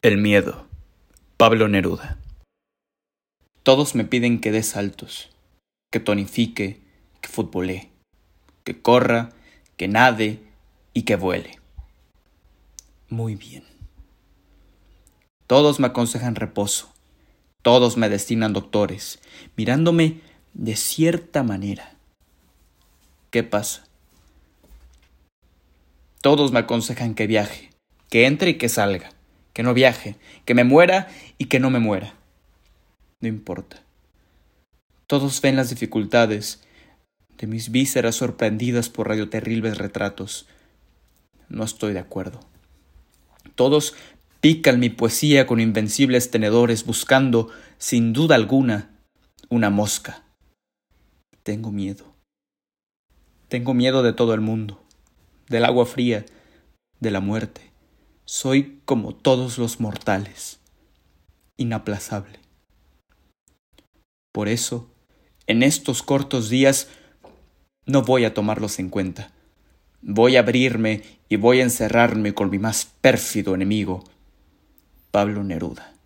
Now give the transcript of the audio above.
El miedo. Pablo Neruda. Todos me piden que dé saltos, que tonifique, que futbolee, que corra, que nade y que vuele. Muy bien. Todos me aconsejan reposo, todos me destinan doctores, mirándome de cierta manera. ¿Qué pasa? Todos me aconsejan que viaje, que entre y que salga que no viaje, que me muera y que no me muera. No importa. Todos ven las dificultades de mis vísceras sorprendidas por radioterribles retratos. No estoy de acuerdo. Todos pican mi poesía con invencibles tenedores buscando, sin duda alguna, una mosca. Tengo miedo. Tengo miedo de todo el mundo, del agua fría, de la muerte. Soy como todos los mortales, inaplazable. Por eso, en estos cortos días, no voy a tomarlos en cuenta. Voy a abrirme y voy a encerrarme con mi más pérfido enemigo, Pablo Neruda.